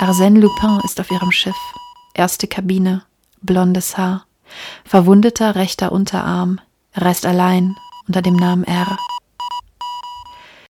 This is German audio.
Arsène Lupin ist auf ihrem Schiff. Erste Kabine, blondes Haar, verwundeter rechter Unterarm. Reist allein unter dem Namen R.